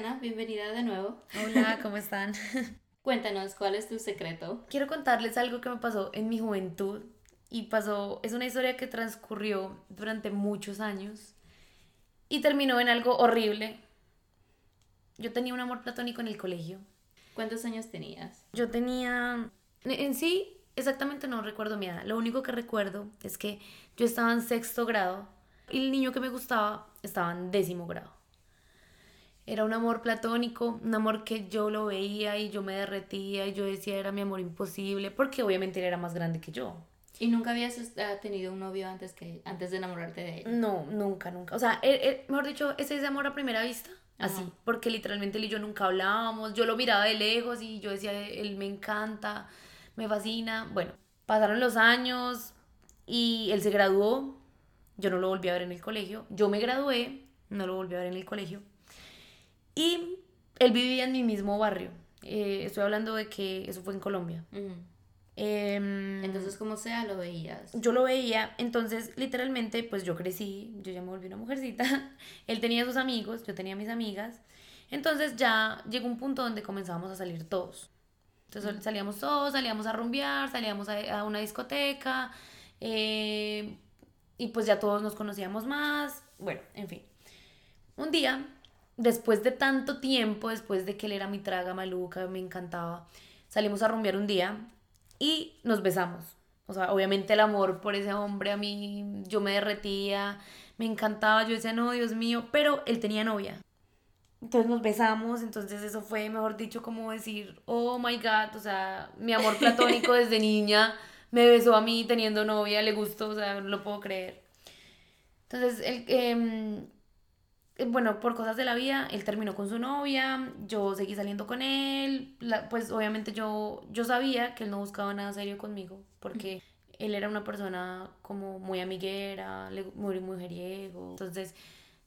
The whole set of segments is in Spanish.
Bienvenida de nuevo. Hola, ¿cómo están? Cuéntanos, ¿cuál es tu secreto? Quiero contarles algo que me pasó en mi juventud y pasó, es una historia que transcurrió durante muchos años y terminó en algo horrible. Yo tenía un amor platónico en el colegio. ¿Cuántos años tenías? Yo tenía, en sí, exactamente no recuerdo mi edad. Lo único que recuerdo es que yo estaba en sexto grado y el niño que me gustaba estaba en décimo grado. Era un amor platónico, un amor que yo lo veía y yo me derretía y yo decía era mi amor imposible, porque obviamente él era más grande que yo. ¿Y nunca habías eh, tenido un novio antes, que, antes de enamorarte de él? No, nunca, nunca. O sea, mejor dicho, ese es amor a primera vista. Así, porque literalmente él y yo nunca hablábamos, yo lo miraba de lejos y yo decía, él me encanta, me fascina. Bueno, pasaron los años y él se graduó, yo no lo volví a ver en el colegio, yo me gradué, no lo volví a ver en el colegio. Y él vivía en mi mismo barrio. Eh, estoy hablando de que eso fue en Colombia. Em, entonces, como sea, lo veías. Yo lo veía, entonces literalmente, pues yo crecí, yo ya me volví una mujercita. Él tenía sus amigos, yo tenía mis amigas. Entonces ya llegó un punto donde comenzábamos a salir todos. Entonces salíamos todos, salíamos a rumbear, salíamos a, una discoteca. Eh, y pues ya todos nos conocíamos más. Bueno, en fin. Un día después de tanto tiempo, después de que él era mi traga maluca, me encantaba, salimos a rumbear un día y nos besamos. O sea, obviamente el amor por ese hombre a mí, yo me derretía, me encantaba, yo decía, no, Dios mío, pero él tenía novia. Entonces nos besamos, entonces eso fue, mejor dicho, como decir, oh my God, o sea, mi amor platónico desde niña me besó a mí teniendo novia, le gustó, o sea, no lo puedo creer. Entonces, el, eh, eh, bueno, por cosas de la vida, él terminó con su novia, yo seguí saliendo con él, pues obviamente yo, yo sabía que él no buscaba nada serio conmigo, porque él era una persona como muy amiguera, muy mujeriego, entonces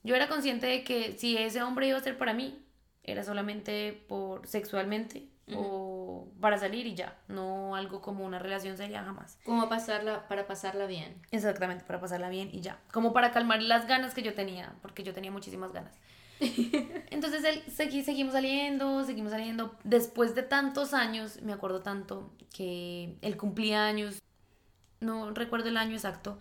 yo era consciente de que si ese hombre iba a ser para mí, era solamente por sexualmente o para salir y ya, no algo como una relación seria jamás. Como pasarla, para pasarla bien. Exactamente, para pasarla bien y ya. Como para calmar las ganas que yo tenía, porque yo tenía muchísimas ganas. Entonces él, seguimos saliendo, seguimos saliendo. Después de tantos años, me acuerdo tanto que él cumplía años, no recuerdo el año exacto,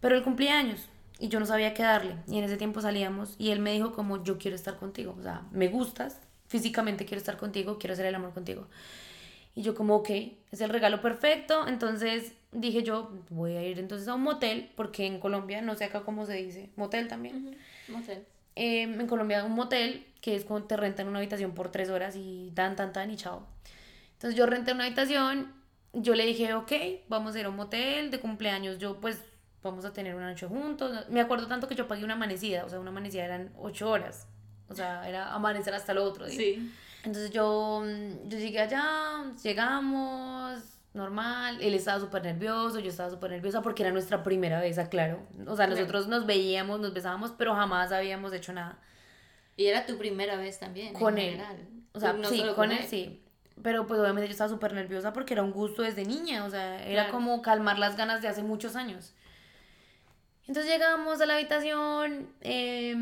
pero él cumplía años y yo no sabía qué darle. Y en ese tiempo salíamos y él me dijo como yo quiero estar contigo, o sea, me gustas, físicamente quiero estar contigo, quiero hacer el amor contigo. Y yo como, ok, es el regalo perfecto. Entonces dije yo, voy a ir entonces a un motel, porque en Colombia, no sé acá cómo se dice, motel también. Motel. Em, en Colombia un motel, que es cuando te rentan una habitación por tres horas y tan, tan, tan y chao. Entonces yo renté una habitación, yo le dije, ok, vamos a ir a un motel de cumpleaños, yo pues vamos a tener una noche juntos. Me acuerdo tanto que yo pagué una amanecida, o sea, una amanecida eran ocho horas. O sea, era amanecer hasta el otro día. Sí. Entonces yo, mm, yo llegué allá, llegamos, normal. Él estaba súper nervioso, yo estaba súper nerviosa porque era nuestra primera vez, claro. O sea, nosotros nos veíamos, nos besábamos, pero jamás habíamos hecho nada. Y era tu primera vez también. Con él. O sea, sí, con, él, sí. Pero pues obviamente yo estaba súper nerviosa porque era un gusto desde niña, o sea, era como calmar las ganas de hace muchos años. Entonces llegamos a la habitación, eh,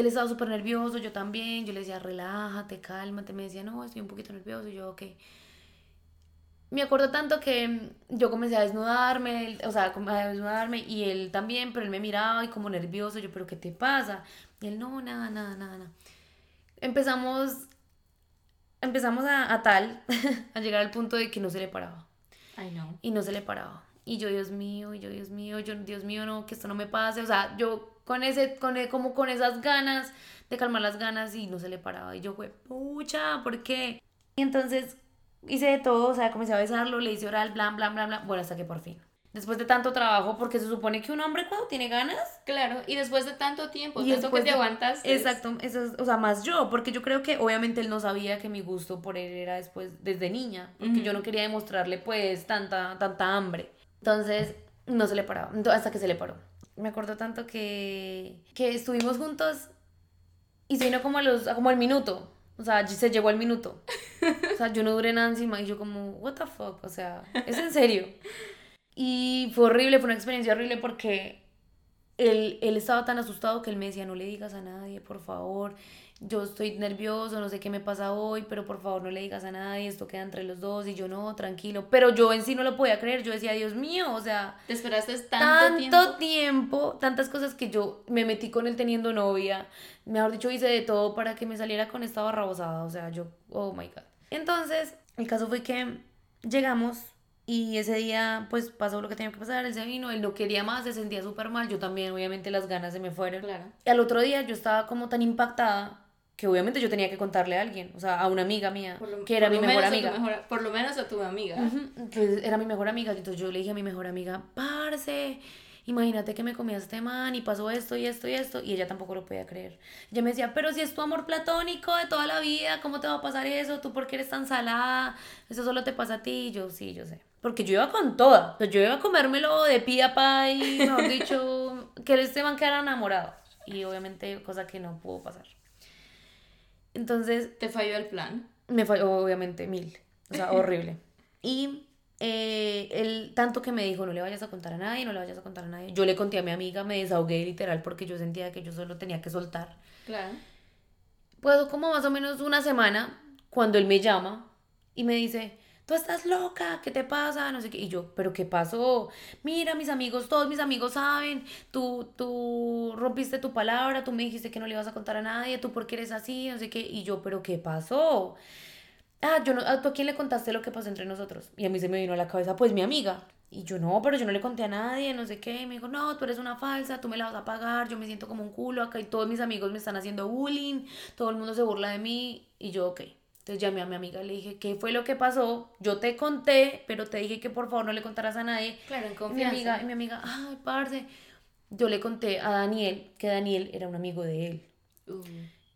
él estaba súper nervioso, yo también, yo le decía, relájate, cálmate, me decía, no, estoy un poquito nervioso, y yo, ok. Me acuerdo tanto que yo comencé a desnudarme, o sea, a desnudarme, y él también, pero él me miraba y como nervioso, yo, pero ¿qué te pasa? Y él, no, nada, nada, nada, nada. Empezamos, empezamos a, a tal, a llegar al punto de que no se le paraba. Ay, no. Y no se le paraba. Y yo, Dios mío, y yo, Dios mío, yo, Dios mío, no, que esto no me pase. O sea, yo con ese, con e, como con esas ganas de calmar las ganas y no se le paraba. Y yo fue, pucha, ¿por qué? Y entonces hice de todo, o sea, comencé a besarlo, le hice oral, bla, bla, bla, bla. Bueno, hasta que por fin. Después de tanto trabajo, porque se supone que un hombre cuando tiene ganas. Claro, y después de tanto tiempo, y tanto que te aguantas. Exacto, eso o sea, más yo, porque yo creo que obviamente él no sabía que mi gusto por él era después, desde niña, porque yo no quería demostrarle pues tanta, tanta hambre. Entonces, no se le paraba, hasta que se le paró me acuerdo tanto que, que estuvimos juntos y se vino como, a los, como al minuto. O sea, se llegó al minuto. O sea, yo no duré nada encima y yo como, what the fuck, o sea, es en serio. Y fue horrible, fue una experiencia horrible porque él, él estaba tan asustado que él me decía, no le digas a nadie, por favor. yo estoy nervioso, no sé qué me pasa hoy, pero por favor no le digas a nadie, esto queda entre los dos y yo no, tranquilo. Pero yo en sí no lo podía creer, yo decía, Dios mío, o sea... Te esperaste tanto, tanto tiempo? tantas cosas que yo me metí con él teniendo novia, mejor dicho, hice de todo para que me saliera con esta barrabosada, o sea, yo, oh my god. Entonces, el caso fue que llegamos y ese día, pues pasó lo que tenía que pasar, él se vino, él no quería más, se sentía súper mal, yo también, obviamente las ganas se me fueron. Claro. Y al otro día yo estaba como tan impactada que obviamente yo tenía que contarle a alguien, o sea, a una amiga mía, que era mi mejor amiga. por lo menos a tu amiga. que era mi mejor amiga, entonces yo le dije a mi mejor amiga, parce, imagínate que me comía este man y pasó esto y esto y esto, y ella tampoco lo podía creer. Ella me decía, pero si es tu amor platónico de toda la vida, ¿cómo te va a pasar eso? ¿Tú por qué eres tan salada? Eso solo te pasa a ti. Y yo, sí, yo sé. Porque yo iba con toda. yo iba a comérmelo de pie a pa y, mejor dicho, que este man quedara enamorado. Y obviamente, cosa que no pudo pasar. Entonces... ¿Te falló el plan? Me falló, obviamente, mil. O sea, horrible. Y eh, él tanto que me dijo, no le vayas a contar a nadie, no le vayas a contar a nadie. Yo le conté a mi amiga, me desahogué literal porque yo sentía que yo solo tenía que soltar. Claro. Pues como más o menos una semana, cuando él me llama y me dice, tú estás loca, ¿qué te pasa? No sé qué. Y yo, ¿pero qué pasó? Mira, mis amigos, todos mis amigos saben, tú, tú rompiste tu palabra, tú me dijiste que no le ibas a contar a nadie, tú por qué eres así, no sé qué. Y yo, ¿pero qué pasó? Ah, yo no, ¿tú a quién le contaste lo que pasó entre nosotros? Y a mí se me vino a la cabeza, pues mi amiga. Y yo, no, pero yo no le conté a nadie, no sé qué. Y me dijo, no, tú eres una falsa, tú me la vas a pagar, yo me siento como un culo acá y todos mis amigos me están haciendo bullying, todo el mundo se burla de mí. Y yo, ok. Entonces llamé a mi amiga le dije, ¿qué fue lo que pasó? Yo te conté, pero te dije que por favor no le contaras a nadie. Claro, en confianza. Mi amiga, y mi amiga ay, parce. Yo le conté a Daniel que Daniel era un amigo de él. Uh.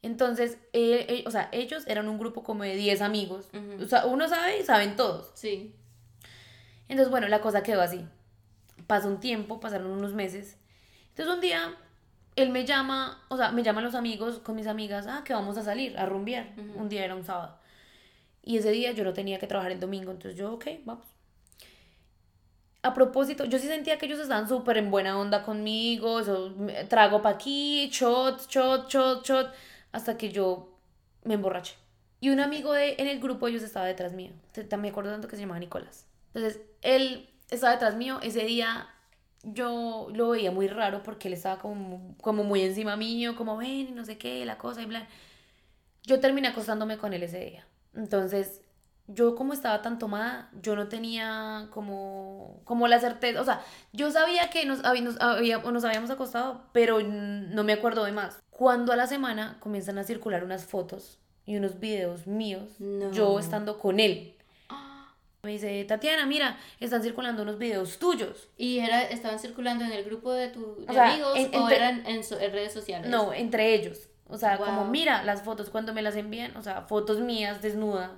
Entonces, o sea, ellos eran un grupo como de 10 amigos. O sea, uno sabe y saben todos. Sí. Entonces, bueno, la cosa quedó así. Pasó un tiempo, pasaron unos meses. Entonces, un día, él me llama, o sea, me llaman los amigos con mis amigas, ah, que vamos a salir a rumbear. Un día era un sábado. Y ese día yo no tenía que trabajar el domingo, entonces yo, ok, vamos. A propósito, yo sí sentía que ellos estaban súper en buena onda conmigo, eso, trago pa' aquí, shot, shot, shot, shot, hasta que yo me emborraché. Y un amigo de, en el grupo ellos estaba detrás mío, me acuerdo tanto que se llamaba Nicolás. Entonces, él estaba detrás mío, ese día yo lo veía muy raro porque él estaba como, como muy encima mío, como ven no sé qué, la cosa y bla. Yo terminé acostándome con él ese día. Entonces, yo como estaba tan tomada, yo no tenía como, como la certeza, o sea, yo sabía que nos, nos, nos habíamos acostado, pero no me acuerdo de más. Cuando a la semana comienzan a circular unas fotos y unos videos míos, yo estando con él. Me dice, Tatiana, mira, están circulando unos videos tuyos. ¿Y era, estaban circulando en el grupo de tus amigos o eran en, en, redes sociales? No, entre ellos. O sea, como mira las fotos cuando me las envían, o sea, fotos mías desnuda.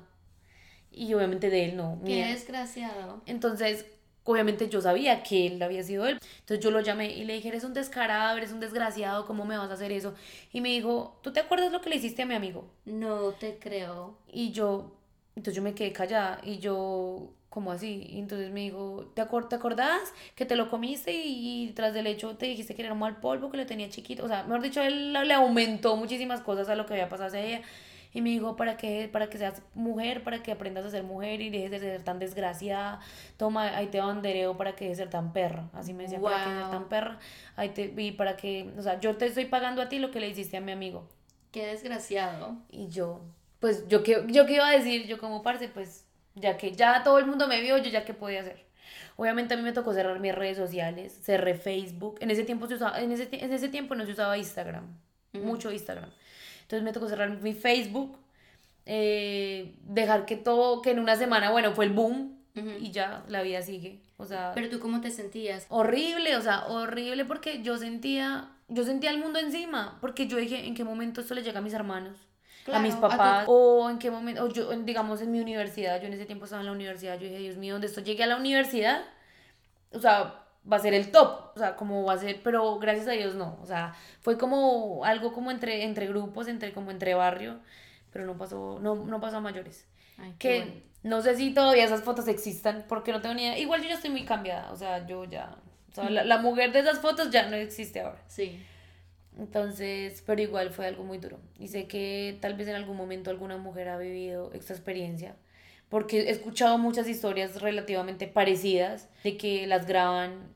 Y obviamente de él no. Qué desgraciado. Entonces, obviamente yo sabía que él había sido él. Entonces yo lo llamé y le dije, eres un descarado, eres un desgraciado, ¿cómo me vas a hacer eso? Y me dijo, ¿tú te acuerdas lo que le hiciste a mi amigo? No te creo. Y yo, entonces yo me quedé callada y yo, como así? Y entonces me dijo, ¿te, ¿te acordás que te lo comiste y, tras del hecho te dijiste que era un mal polvo, que le tenía chiquito? O sea, mejor dicho, él le aumentó muchísimas cosas a lo que había pasado ese día. Y me dijo, para que, para que seas mujer, para que aprendas a ser mujer y dejes de ser tan desgraciada. Toma, ahí te bandereo para que dejes de ser tan perra. Así me decía, para que seas tan perra. Ahí te, y para que, o sea, yo te estoy pagando a ti lo que le hiciste a mi amigo. Qué desgraciado. Y yo, pues, yo qué yo qué iba a decir, yo como parce, pues, ya que ya todo el mundo me vio, yo ya qué podía hacer. Obviamente a mí me tocó cerrar mis redes sociales, cerré Facebook. En ese tiempo, se usaba, en ese, en ese tiempo no se usaba Instagram, mucho Instagram. Entonces me tocó cerrar mi Facebook, eh, dejar que todo, que en una semana, bueno, fue el boom y ya la vida sigue. O sea, pero tú cómo te sentías? Horrible, o sea, horrible porque yo sentía, yo sentía el mundo encima, porque yo dije, ¿en qué momento esto le llega a mis hermanos? A mis papás, o en qué momento, o yo, digamos, en mi universidad, yo en ese tiempo estaba en la universidad, yo dije, Dios mío, donde esto llegue a la universidad, o sea, va a ser el top, o sea, como va a ser, pero gracias a Dios no, o sea, fue como algo como entre, entre grupos, entre, como entre barrio, pero no pasó, no, no pasó a mayores. que no sé si todavía esas fotos existan, porque no tengo ni idea, igual yo ya estoy muy cambiada, o sea, yo ya, o sea, la, la mujer de esas fotos ya no existe ahora. Sí. Entonces, pero igual fue algo muy duro. Y sé que tal vez en algún momento alguna mujer ha vivido esta experiencia, porque he escuchado muchas historias relativamente parecidas de que las graban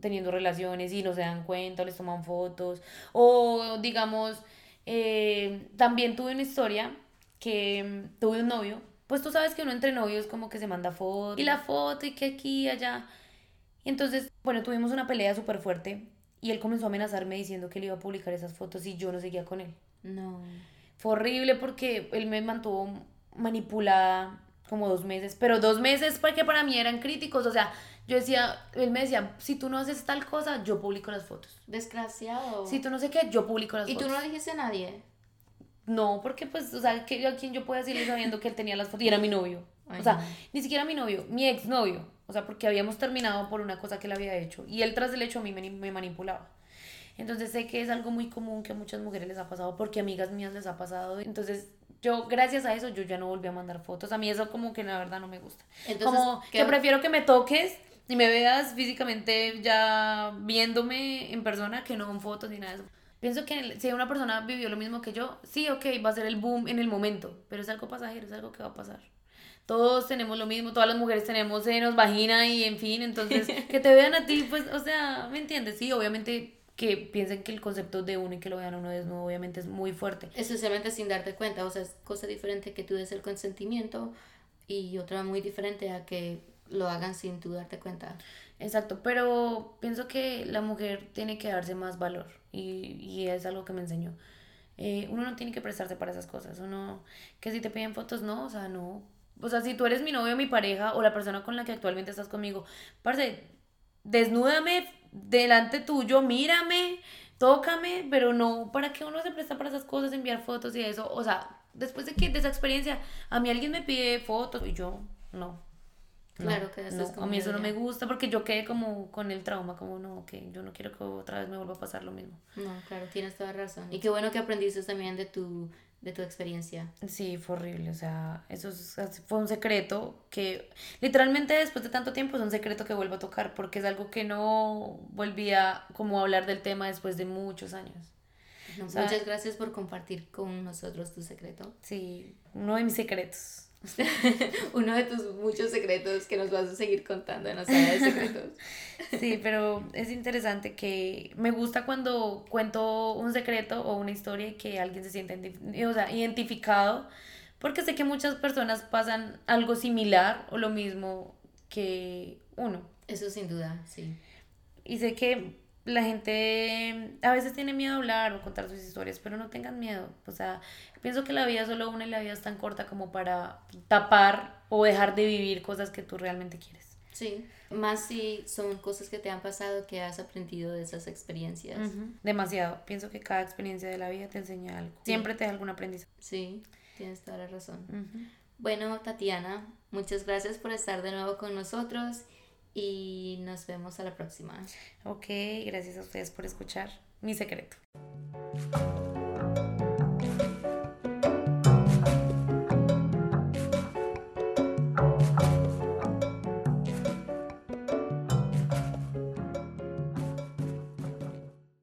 teniendo relaciones y no se dan cuenta, o les toman fotos, o digamos, eh, también tuve una historia que mm, tuve un novio, pues tú sabes que uno entre novios como que se manda fotos, y la foto y que aquí allá. Y entonces, bueno, tuvimos una pelea súper fuerte y él comenzó a amenazarme diciendo que él iba a publicar esas fotos y yo no seguía con él. No. Fue horrible porque él me mantuvo manipulada como dos meses, pero dos meses porque para mí eran críticos, o sea, yo decía, él me decía, si tú no haces tal cosa, yo publico las fotos. Desgraciado. Si tú no sé qué, yo publico las fotos. ¿Y tú no le dijiste a nadie? No, porque pues, o sea, ¿a quién yo puedo decirle sabiendo que él tenía las fotos? Y era mi novio. o sea, ni siquiera mi novio, mi exnovio. O sea, porque habíamos terminado por una cosa que él había hecho. Y él tras el hecho a mí me, me manipulaba. Entonces sé que es algo muy común que a muchas mujeres les ha pasado porque a amigas mías les ha pasado. Entonces yo, gracias a eso, yo ya no volví a mandar fotos. A mí eso como que la verdad no me gusta. Entonces, como que prefiero que me toques y me veas físicamente ya viéndome en persona que no en fotos ni nada de eso. Pienso que si una persona vivió lo mismo que yo, sí, ok, va a ser el boom en el momento, pero es algo pasajero, es algo que va a pasar. Todos tenemos lo mismo, todas las mujeres tenemos senos, vagina y en fin, entonces que te vean a ti, pues, o sea, ¿me entiendes? Sí, obviamente que piensen que el concepto de uno y que lo vean a uno desnudo obviamente es muy fuerte. Especialmente sin darte cuenta, o sea, es cosa diferente que tú des el consentimiento y otra muy diferente a que lo hagan sin tú darte cuenta. Exacto, pero pienso que la mujer tiene que darse más valor y, y es algo que me enseñó. Eh, uno no tiene que prestarse para esas cosas, uno, que si te piden fotos, no, o sea, no. O sea, si tú eres mi novio, mi pareja o la persona con la que actualmente estás conmigo, parce, desnúdame delante tuyo, mírame, tócame, pero no, ¿para qué uno se presta para esas cosas, enviar fotos y eso? O sea, después de que de esa experiencia, a mí alguien me pide fotos y yo, no. Claro, que no, A mí eso no me gusta porque yo quedé como con el trauma, como no, que yo no quiero que otra vez me vuelva a pasar lo mismo. No, claro, tienes toda razón. Y qué bueno que aprendiste también de tu, de tu experiencia. Sí, fue horrible, o sea, eso fue un secreto que literalmente después de tanto tiempo es un secreto que vuelvo a tocar porque es algo que no volvía como a hablar del tema después de muchos años. muchas gracias por compartir con nosotros tu secreto. Sí, uno de mis secretos. Uno de tus muchos secretos que nos vas a seguir contando en la sala de secretos. Sí, pero es interesante que me gusta cuando cuento un secreto o una historia y que alguien se siente o sea, identificado, porque sé que muchas personas pasan algo similar o lo mismo que uno. Eso sin duda, sí. Y sé que la gente a veces tiene miedo a hablar o contar sus historias, pero no tengan miedo. O sea, pienso que la vida es solo una y la vida es tan corta como para tapar o dejar de vivir cosas que tú realmente quieres. Sí, más si son cosas que te han pasado que has aprendido de esas experiencias. Demasiado. Pienso que cada experiencia de la vida te enseña algo. Siempre te da algún aprendizaje. Sí, tienes toda la razón. Bueno, Tatiana, muchas gracias por estar de nuevo con nosotros y nos vemos a la próxima. Ok, gracias a ustedes por escuchar mi secreto.